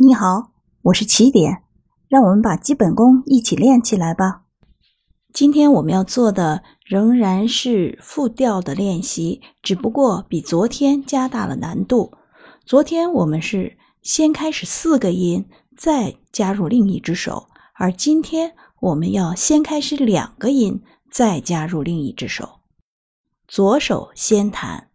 你好，我是起点，让我们把基本功一起练起来吧。今天我们要做的仍然是复调的练习，只不过比昨天加大了难度。昨天我们是先开始四个音，再加入另一只手，而今天我们要先开始两个音，再加入另一只手。左手先弹。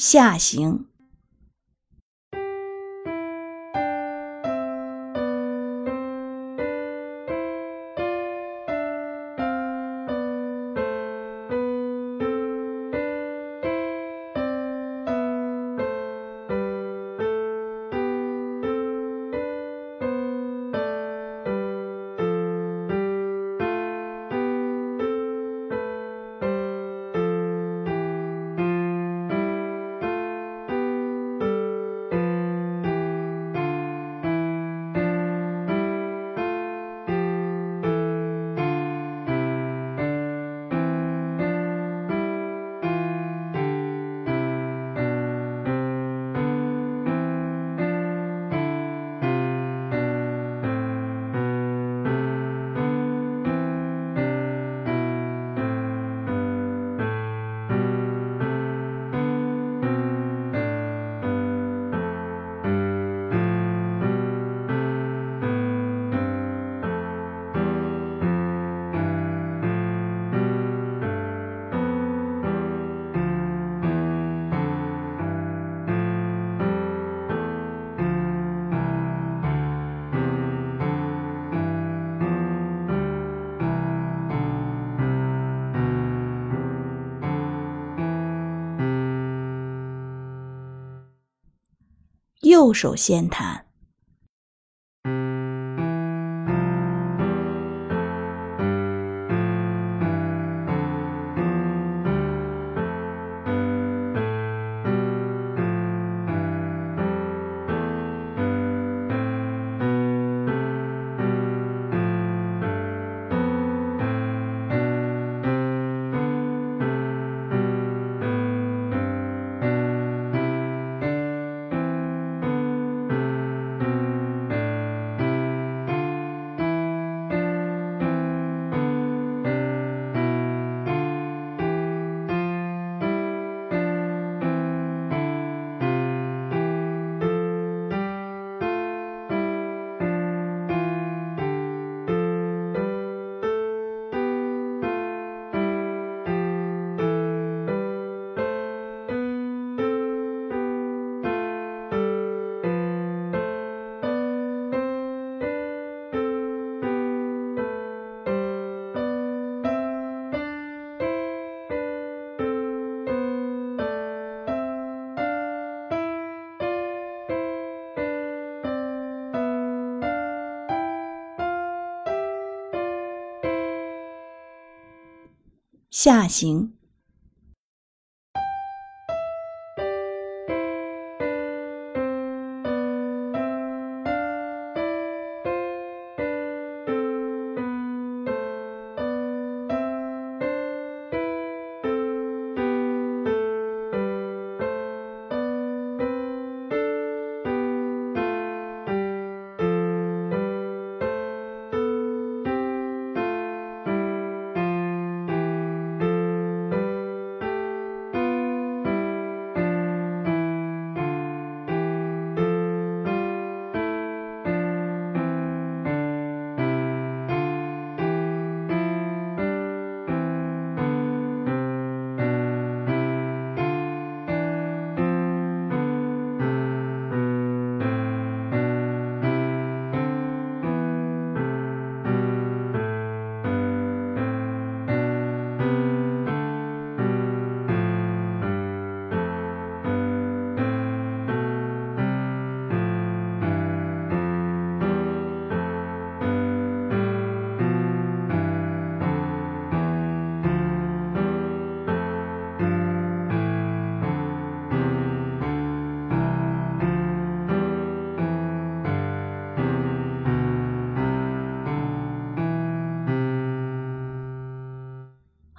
下行。右手先弹。下行。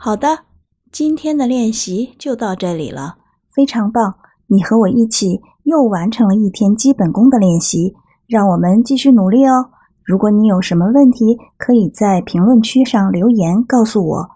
好的，今天的练习就到这里了，非常棒！你和我一起又完成了一天基本功的练习，让我们继续努力哦。如果你有什么问题，可以在评论区上留言告诉我。